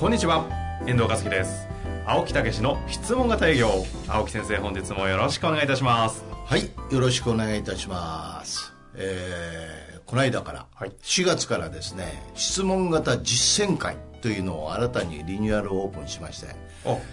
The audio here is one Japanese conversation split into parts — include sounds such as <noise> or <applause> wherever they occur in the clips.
こんにちは。遠藤和樹です。青木武の質問型営業。青木先生本日もよろしくお願いいたします。はい。よろしくお願いいたします。えー、この間から、はい、4月からですね質問型実践会というのを新たにリニューアルオープンしまして、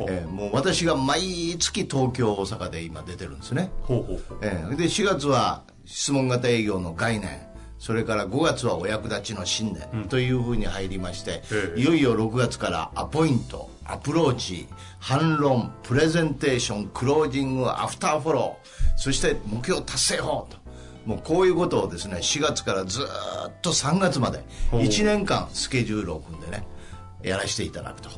えー、もう私が毎月東京大阪で今出てるんですね。ほうほうえー、で4月は質問型営業の概念それから5月はお役立ちの新年というふうに入りまして、うん、いよいよ6月からアポイントアプローチ反論プレゼンテーションクロージングアフターフォローそして目標達成法と。もうこういうことをですね4月からずっと3月まで1年間スケジュールを組んでねやらせていただくと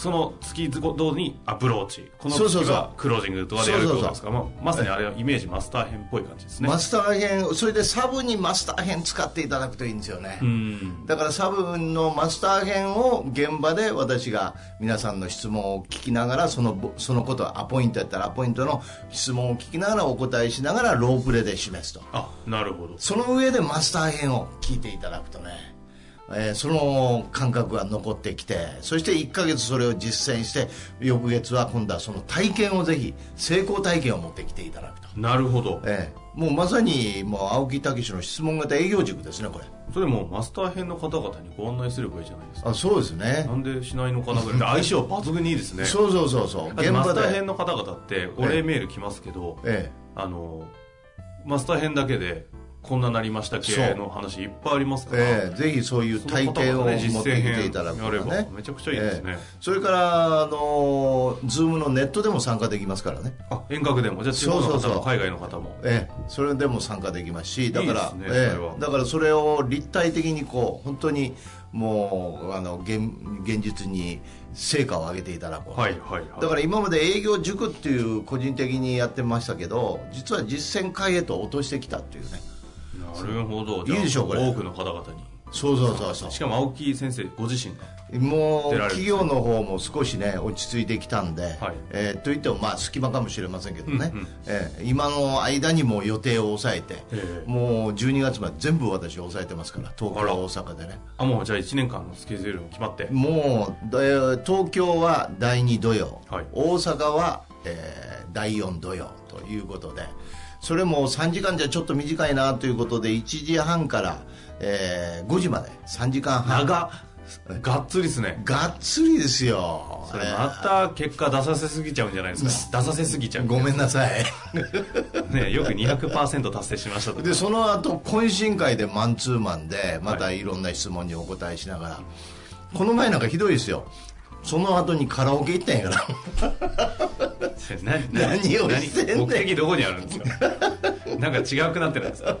その月ごとにアプローチ。この月はクロージングとかでやることですか？まさにあれはイメージマスター編っぽい感じですね。マスター編それでサブにマスター編使っていただくといいんですよね。だからサブのマスター編を現場で私が皆さんの質問を聞きながらそのそのことアポイントやったらアポイントの質問を聞きながらお答えしながらロープレで示すと。あなるほど。その上でマスター編を聞いていただくとねえー、その感覚が残ってきてそして1か月それを実践して翌月は今度はその体験をぜひ成功体験を持ってきていただくと。なるほど、えー、もうまさにもう青木武の質問型営業塾ですねこれ。それもマスター編の方々にご案内すればいいじゃないですか。あそうですね。なんでしないのかなぐらい相性抜群にいいですね。そうそうそうそう。現場マスター編の方々ってお礼メール来ますけど、ええ、あのマスター編だけでこんななりました系の話いっぱいありますから、えー、ぜひそういう体験を持ってきていただくとかね。めちゃくちゃいいですね、えー、それからあのズームのネットでも参加できますからね。あ遠隔でも。じゃあ地方の方も海外の方も。ええ。ー、それでも参加できますしだから、ね、えー、だからそれを立体的にこう本当にもうあの現現実に成果を上げていただこう、はいはいはい、だから今まで営業塾っていう個人的にやってましたけど実は実践会へと落としてきたっていうねなるほど。いいでしょうこれ。多くの方々に。そうそうそうそう。しかも青木先生ご自身が。もう企業の方も少しね落ち着いてきたんで、はい。えー、といってもまあ隙間かもしれませんけどね、うんうん、えー、今の間にも予定を抑えて、えー、もう12月まで全部私抑えてますから東京大阪でね。あもうじゃあ1年間のスケジュールも決まって。もう東京は第2土曜、はい、大阪は、えー、第4土曜ということでそれも3時間じゃちょっと短いなということで1時半から、えー、5時まで。3時間半。長がっつりですね。がっつりですよ。それまた結果出させすぎちゃうんじゃないですか。出させすぎちゃうごめんなさい。<laughs> ねよく200%達成しましたとでその後懇親会でマンツーマンでまたい。ろんな質問にお答えしながら、はい、この前なんかひどいですよその後にカラオケ行ったんやから。何をしてんねん。目的どこにあるんですか？なんか違くなってるんですか？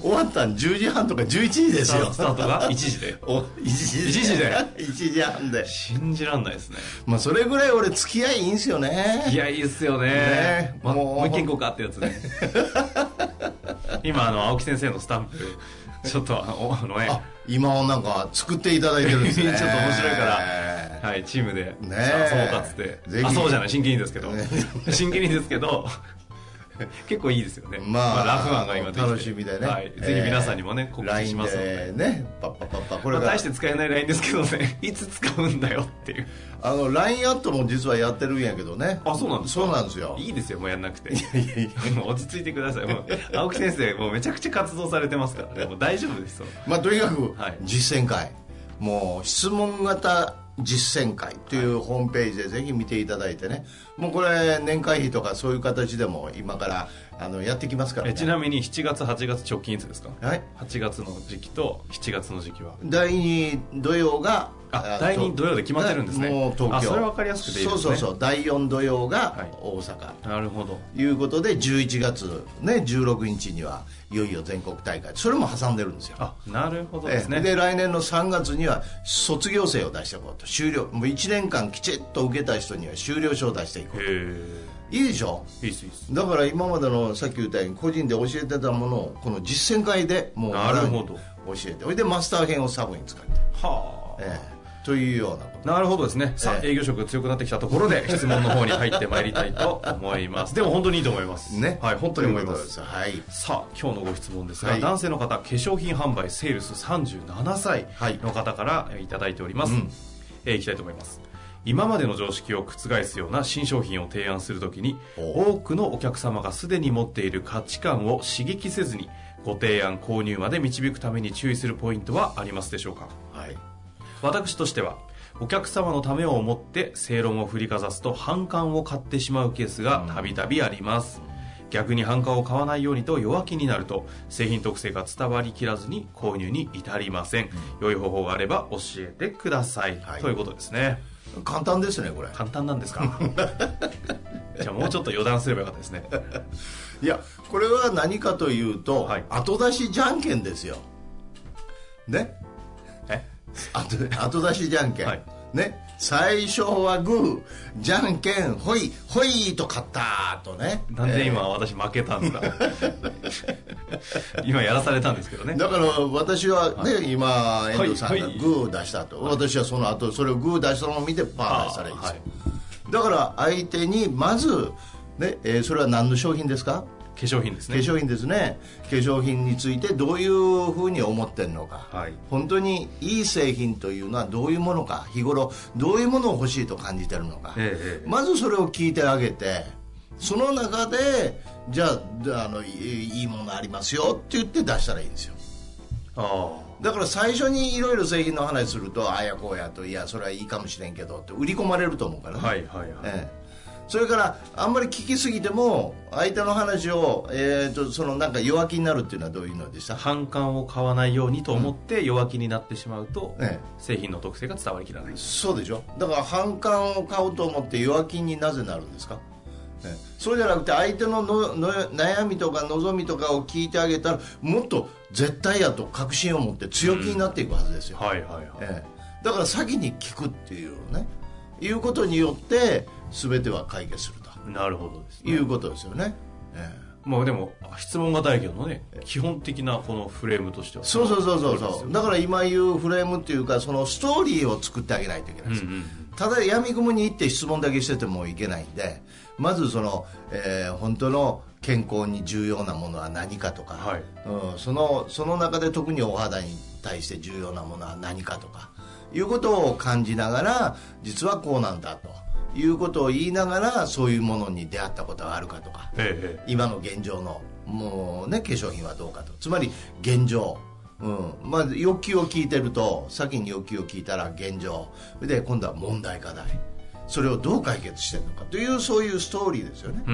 終わったん10時半とか11時ですよ。スタートが？1時で <laughs> お1時 ,1 時で1時半で。信じらんないですね。まあそれぐらい俺付き合いいいんすよね。いやいいっすよね。ね、ま、もう。一件行こうかってやつね。<laughs> 今あの青木先生のスタンプ <laughs> ちょっとあのね今なんか作っていただいてるんですね。<laughs> ちょっと面白いからはいチームで。ねそうかっつって。あそうじゃない。真剣にですけど、ね、真剣にですけど <laughs> 結構いいですよね、まあ、まあ、ラフマンが今楽しみでね、はい、ぜひ皆さんにもね、告知します。のでねパッパッパッパこれ、まあ、大して使えない LINE ですけどね。<laughs> いつ使うんだよっていう。あの LINE アットも実はやってるんやけどね。あそうなんですそうなんですよ。いいですよもうやんなくて。いやいやいや。<laughs> もう落ち着いてください。もう青木先生もうめちゃくちゃ活動されてますからね。もう大丈夫ですまあとにかく実践会、はい、もう質問型実践会というホームページでぜひ見ていただいてね。もうこれ年会費とかそういう形でも今からあのやってきますから、ね、ちなみに7月8月直近いつですか？はい。8月の時期と7月の時期は。第2土曜があ第2土曜で決まってるんですね。もう東京。それ分かりやすくていいですね。そうそうそう。第4土曜が大阪、はい、なるほど。いうことで11月ね16日にはいよいよ全国大会。それも挟んでるんですよ。あなるほどですね。で来年の3月には卒業生を出していこうと。終了。もう1年間きちっと受けた人には修了証を出していこうといいでしょ？いいですいいです。だから今までのさっき言ったように個人で教えてたものをこの実践会でもうなるほど。教えてそれでマスター編をサブに使って。はあ、ええ。というようななるほどですね、さあ営業職強くなってきたところで <laughs> 質問の方に入ってまいりたいと思います。<laughs> でも本当にいいと思います。ね。はい本当に思います。はい。さあ今日のご質問ですが、はい、男性の方化粧品販売セールス37歳の方からいただいております、はい、えー、いきたいと思います今までの常識を覆すような新商品を提案するときに多くのお客様がすでに持っている価値観を刺激せずにご提案購入まで導くために注意するポイントはありますでしょうか、はい、私としてはお客様のためを思って正論を振りかざすと反感を買ってしまうケースがたびたびあります、逆に反感を買わないようにと弱気になると製品特性が伝わりきらずに購入に至りません、うん、良い方法があれば教えてください、はい、ということですね簡単ですねこれ。簡単なんですか？<laughs> じゃあもうちょっと予断すればよかったですね。いやこれは何かというと、はい、後出しじゃんけんですよ。ね？え？後後出しじゃんけん、はい、ね？最初はグーじゃんけんほいほいと勝ったとね。なんで今、私負けたんですか？<laughs> <laughs> 今やらされたんですけどね。だから私はね、はい、今遠藤さんがグー出したと、はい、私はその後それをグー出したのを見てパー出したらいいですよ、だから相手にまず、ねえー、それは何の商品ですか？化粧品ですね。化粧品ですね。化粧品についてどういうふうに思ってるのか、はい、本当にいい製品というのはどういうものか日頃どういうものを欲しいと感じてるのか、ええ、まずそれを聞いてあげてその中でじゃああのいいものありますよって言って出したらいいんですよ。だから最初にいろいろ製品の話するとああやこうやといやそれはいいかもしれんけどって売り込まれると思うからね、はいはいはい、ええ。それからあんまり聞きすぎても相手の話を、えーと、そのなんか弱気になるっていうのはどういうのでした？反感を買わないようにと思って弱気になってしまうと、うん、製品の特性が伝わりきらない。そうでしょ？だから反感を買おうと思って弱気になぜなるんですか？ね、そうじゃなくて相手ののの悩みとか望みとかを聞いてあげたらもっと絶対やと確信を持って強気になっていくはずですよ、うん、はいはいはい、ええ、だから先に聞くっていうね。いうことによって全ては解決すると。なるほどです、ね、いうことですよね、ええ。まあでも質問型営業のね基本的なこのフレームとしては。そうそうそうそうそう。だから今言うフレームっていうかそのストーリーを作ってあげないといけないです、うんうん、ただ闇雲に行って質問だけしててもいけないんでまずその、えー、本当の健康に重要なものは何かとか、はい、うん、そのその中で特にお肌に対して重要なものは何かとかいうことを感じながら実はこうなんだということを言いながらそういうものに出会ったことがあるかとか、ええ、今の現状のもうね化粧品はどうかと。つまり現状。うん。まあ、欲求を聞いてると先に欲求を聞いたら現状。で今度は問題課題それをどう解決してるのかというそういうストーリーですよね、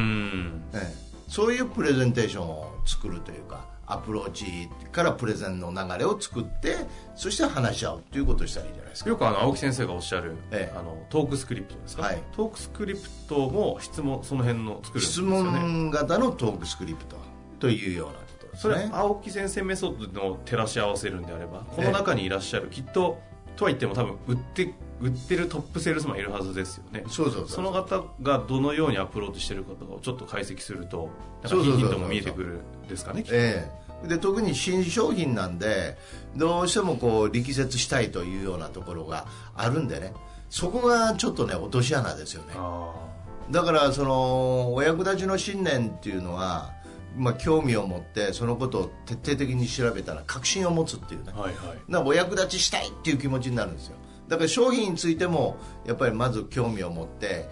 ええ、そういうプレゼンテーションを作るというかアプローチからプレゼンの流れを作ってそして話し合うということをしたらいいじゃないですか。よくあの青木先生がおっしゃる、ええ、あのトークスクリプトですか、はい、トークスクリプトも質問その辺の作るんですよ、ね、質問型のトークスクリプトというようなことですね。それ青木先生メソッドの照らし合わせるんであればこの中にいらっしゃる、きっととは言っても多分売って売ってるトップセールスマンいるはずですよね。そうそうその方がどのようにアプローチしてるかとかをちょっと解析するとヒントも見えてくるですかねええ。で特に新商品なんでどうしてもこう力説したいというようなところがあるんでね。そこがちょっとね落とし穴ですよね。だからそのお役立ちの信念っていうのはまあ、興味を持ってそのことを徹底的に調べたら確信を持つっていうね、はいはい、なお役立ちしたいっていう気持ちになるんですよだから商品についてもやっぱりまず興味を持って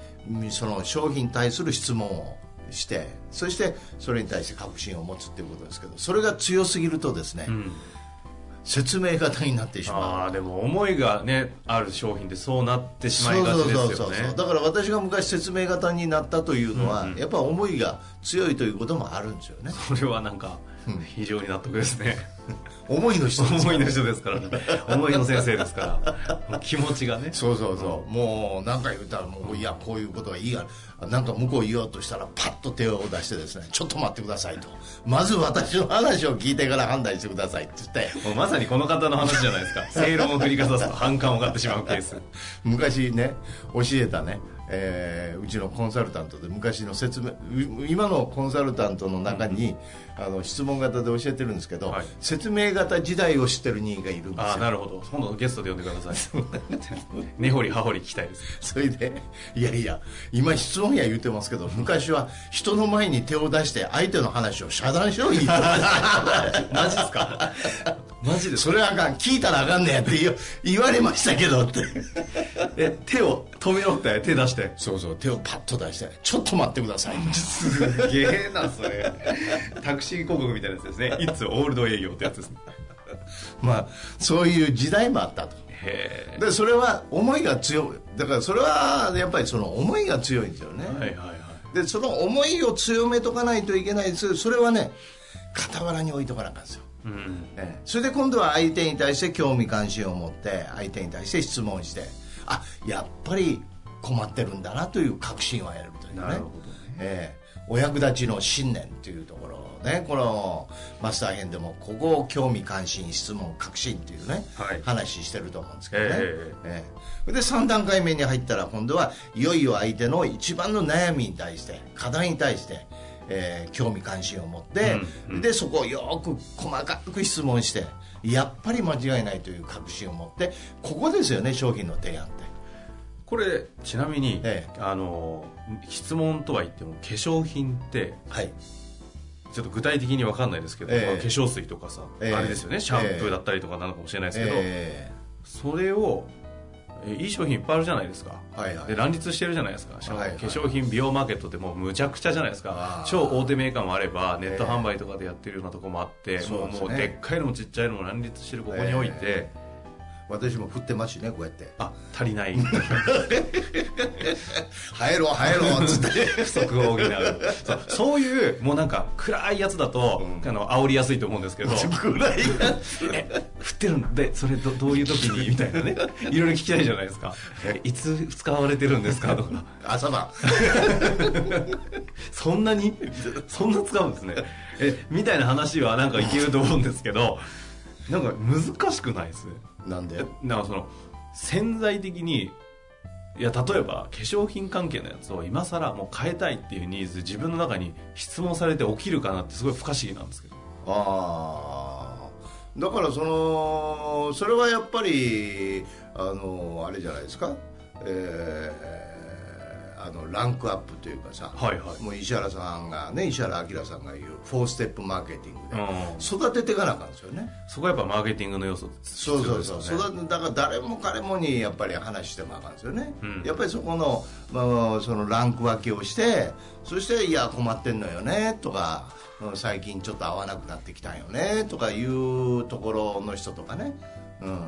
その商品に対する質問をしてそしてそれに対して確信を持つっていうことですけどそれが強すぎるとですね、うん。説明型になってしまう。ああでも思いがねある商品でそうなってしまいがちですよね。そうそうそうだから私が昔説明型になったというのは、うんうん、やっぱ思いが強いということもあるんですよね。それはなんか非常に納得ですね。思いの人思いの人ですからね。思いの先生ですから。気持ちがね。そうそうそう、もう何か言ったらもういやこういうことがいいや。なんか向こう言おうとしたらパッと手を出してですねちょっと待ってくださいと。まず私の話を聞いてから判断してくださいって言って。もうまさにこの方の話じゃないですか。正論を振りかざすと反感を買ってしまうケース。昔ね教えたねえー、うちのコンサルタントで昔の説明今のコンサルタントの中に、あの質問型で教えてるんですけど、はい、説明型時代を知ってる人がいるんですよ。あなるほど。今度ゲストで呼んでください。<laughs> 根掘り葉掘り聞きたいです。それでいやいや今質問や言うてますけど昔は人の前に手を出して相手の話を遮断しろ言ってました。<laughs> マジっすか？<laughs> マジでそれはあかん。聞いたらあかんねやって言われましたけどって。え手を止めろって手出して。そうそう手をパッと出してちょっと待ってください。<laughs> すげえなそれ。タクシー広告みたいなやつですね「いつオールド営業」ってやつですね。まあそういう時代もあったと。でそれは思いが強い。だからそれはやっぱりその思いが強いんですよね。はいはいはい。でその思いを強めとかないといけないです。それはね傍らに置いとかなあかんですよ。うん。ね、それで今度は相手に対して興味関心を持って相手に対して質問してあやっぱり困ってるんだなという確信を得るというね。なるほどね、えー、お役立ちの信念というところをねこのマスター編でもここを興味関心質問確信っていうね、はい、話してると思うんですけどね、えー、えー、で3段階目に入ったら今度はいよいよ相手の一番の悩みに対して課題に対してえー、興味関心を持って、うんうん、でそこをよく細かく質問してやっぱり間違いないという確信を持ってここですよね商品の提案って。これちなみに、ええ、あの質問とは言っても化粧品って、はい、ちょっと具体的に分かんないですけど、え化粧水とかさ、えー、あれですよねシャンプーだったりとかなのかもしれないですけど、えー、それをえいい商品いっぱいあるじゃないですか、はいはい、で乱立してるじゃないですか、はいはい、化粧品美容マーケットってもうむちゃくちゃじゃないですか。超大手メーカーもあればネット販売とかでやってるようなとこもあって、えー、もうもうでっかいのもちっちゃいのも乱立してるここにおいて、えー私も振ってますしねこうやって。あ足りない。<laughs> 入ろう入ろうっつって。不足を補う。そうそういうもうなんか暗いやつだと、うん、あの煽りやすいと思うんですけど。暗いやつ <laughs> え振ってるんでそれどどういう時に？<laughs> みたいなね。いろいろ聞きたいじゃないですか。いつ使われてるんですか？とか。朝晩。そんなに？そんな使うんですね。えみたいな話はなんかいけると思うんですけどなんか難しくないですなんで？なんかその潜在的にいや例えば化粧品関係のやつを今更もう変えたいっていうニーズ自分の中に質問されて起きるかなってすごい不可思議なんですけど。ああだからそのそれはやっぱりあのあれじゃないですか？えーあのランクアップというかさ、はいはい、もう石原さんがね石原明さんが言うフォーステップマーケティングで育てていかなあかんですよね。そこはやっぱマーケティングの要素、ね、そうそうそう。育てだから誰も彼もにやっぱり話してもあかんですよね、うん、やっぱりそこの,、まあ、そのランク分けをしてそして「いや困ってんのよね」とか最近ちょっと合わなくなってきたんよねとかいうところの人とかね、うん、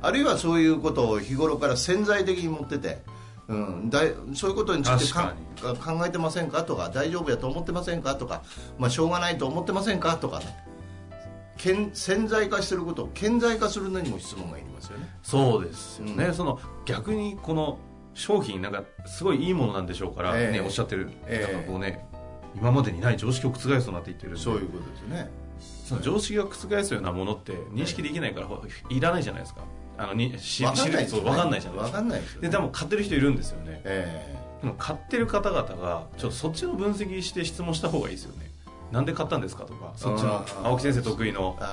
あるいはそういうことを日頃から潜在的に持っててうん、だいそういうことについてか考えてませんか？とか大丈夫やと思ってませんか？とか、まあ、しょうがないと思ってませんか？とか、ね、潜在化してることを顕在化するのにも質問がいりますよね。そうですよね、うん、その逆にこの商品なんかすごいいいものなんでしょうから、ね、え。ー、おっしゃってる方がこうね、えー、今までにない常識を覆すとなって言ってるそういうことですね。その常識が覆すようなものって認識できないから、いらないじゃないですかあのにし分かんないです分かんないじゃないですか分かんないですででも買ってる人いるんですよね、えー、でも買ってる方々がちょっとそっちの分析して質問した方がいいですよね。なんで買ったんですかとかそっちの青木先生得意の。ア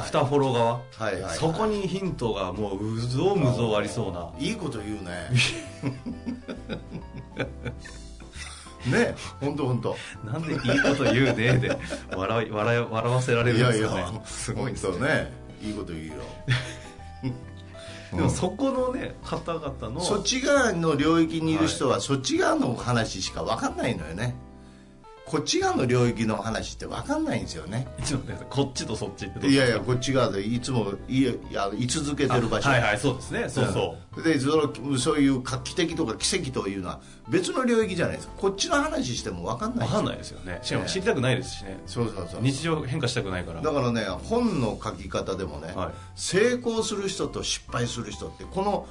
フターフォロー側、はいはい、そこにヒントがもううぞうむぞうありそうな。いいこと言うね。<laughs> ね本当本当なんでいいこと言うねで笑い笑い笑わせられるんですかね。いやいやすごいですねいいこと言うよでもそこのね方々のそっち側の領域にいる人は、そっち側の話しか分かんないのよねこっち側の領域の話って分かんないんですよね。いつもこっちとそっちっていやいやこっち側でいつもいや居続けてる場所。はいはいそうですね。そうそう、でそのそういう画期的とか奇跡というのは別の領域じゃないですか。こっちの話しても分かんない分かんないですよね。しかも知りたくないですしね、そうそうそう。日常変化したくないから。だからね本の書き方でもね、はい、成功する人と失敗する人ってこ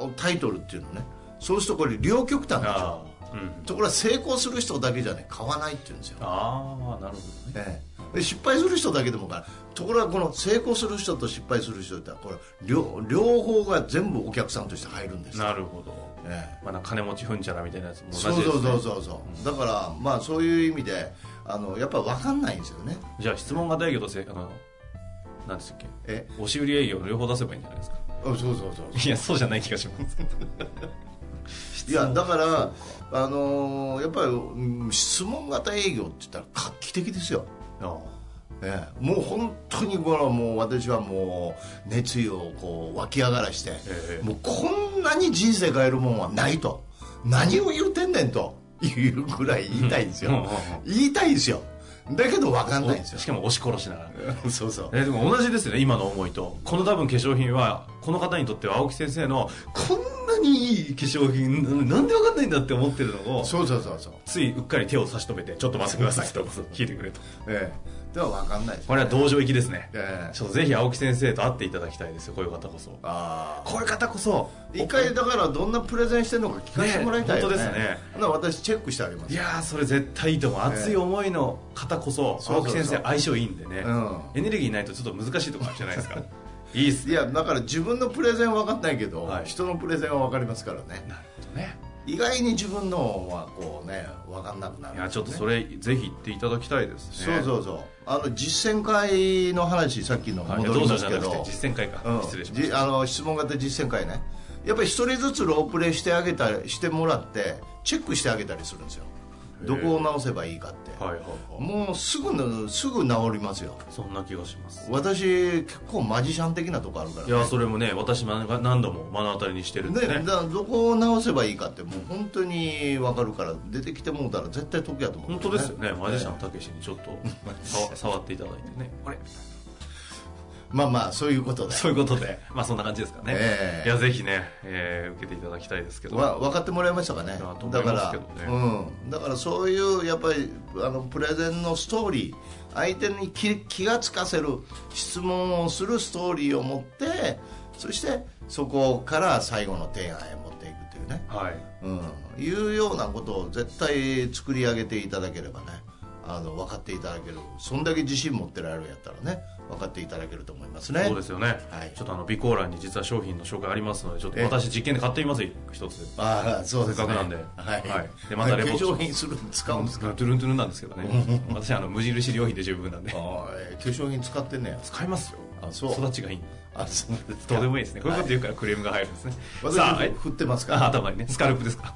のタイトルっていうのねそうするとこれ両極端でしょうん、ところが成功する人だけじゃね買わないって言うんですよ。ああなるほどね、で失敗する人だけでもからところがこの成功する人と失敗する人ってこれ両両方が全部お客さんとして入るんですなるほど、ええ。まあ、金持ちふんちゃらみたいなやつも同じです、ね、そうそうそうそう、う。ん、だからまあそういう意味であのやっぱ分かんないんですよね。じゃあ質問型営業とせあの何でしたっけ？え？押し売り営業両方出せばいいんじゃないですか？あそうそうそう。いやそうじゃない気がしますいやだからあのー、やっぱり質問型営業って言ったら画期的ですよ。ええ、もう本当にこのもう私はもう熱意をこう湧き上がらして、ええ、もうこんなに人生変えるもんはないと。何を言うてんねんというぐらい言いたいんですよ。言いたいんですよ。だけど分かんないんですよ。しかも押し殺しながら。<laughs> そうそう。えでも同じですよね今の思いと。この多分化粧品はこの方にとっては青木先生のこんなにいい化粧品なんで分かんないんだって思ってるのをそうそうそうそう。ついうっかり手を差し止めてちょっと待ってください。と聞いてくれと。ええ。では分かんない、ね、これは道場行きですね、えー、ちょっとぜひ青木先生と会っていただきたいですよこういう方こそ。あこういう方こそ。一回だからどんなプレゼンしてるのか聞かせてもらいたい、ね、本当ですね。私チェックしてあげます。いやそれ絶対いいと思う、熱い思いの方こそ青木先生相性いいんでね、うん、エネルギーないとちょっと難しいところじゃないですかいいっすいやだから自分のプレゼンは分かんないけど、はい、人のプレゼンは分かりますからね。なるほどね。意外に自分のはこうね分かんなくなる、ね、いやちょっとそれぜひ言っていただきたいですね。そうそうそう。あの実践会の話さっきの戻りますけど、はい、実践会か、うん、失礼しましたあの質問型実践会ね。やっぱり一人ずつロープレイしてあげたりしてもらってチェックしてあげたりするんですよどこを直せばいいかって、はいはいはい、もうすぐすぐ治りますよ。そんな気がします。私結構マジシャン的なとこあるから、ね、いやそれもね私も何度も目の当たりにしてるんで、ね、だどこを直せばいいかってもう本当に分かるから出てきてもうたら絶対得やと思う、ね、本当ですよね。マジシャンたけしにちょっと <laughs> 触っていただいてね。あれ？まあまあそういうことで。そういうことで。まあそんな感じですかね、えー、いやぜひね、えー、受けていただきたいですけど。わ分かってもらいましたかね。だから、ね、うん、だからそういうやっぱりあのプレゼンのストーリー相手に気気がつかせる質問をするストーリーを持ってそしてそこから最後の提案へ持っていくっていうね、はい。うん、いうようなことを絶対作り上げていただければねあの分かっていただける。そんだけ自信持ってられるやったらね分かっていただけると思いますね。そうですよね、はい、ちょっとあの備考欄に実は商品の紹介ありますのでちょっと私実験で買ってみます一つ。ああそうですね。せっかくなんで、はい。はい、でまたレポート。化粧品する使うんですか？トゥルントゥルンなんですけどね。<laughs> 私あの無印良品で十分なんで。ああ化粧品使ってんね使いますよ。あそう。育ちがいい。あそうどうでもいいですね。こういうこと言うからクレームが入るんですね、さあ振ってますか？頭にねスカルプですか？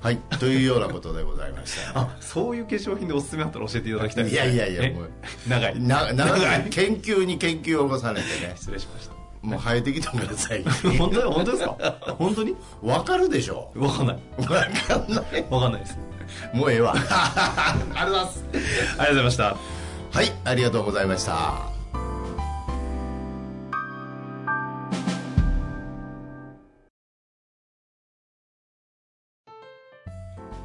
はい。というようなことでございました。<laughs> あそういう化粧品でおすすめあったら教えていただきたいね、いやいやいやもう長い。な長い。研究に研究を重ねてね。失礼しました。もう生えてきてください。<laughs> 本当本当ですか？<laughs> 本当に？わかるでしょ。わかんない。わかんない。わかんないです。もうええわ。ありがとうございます。ありがとうございましたはいありがとうございました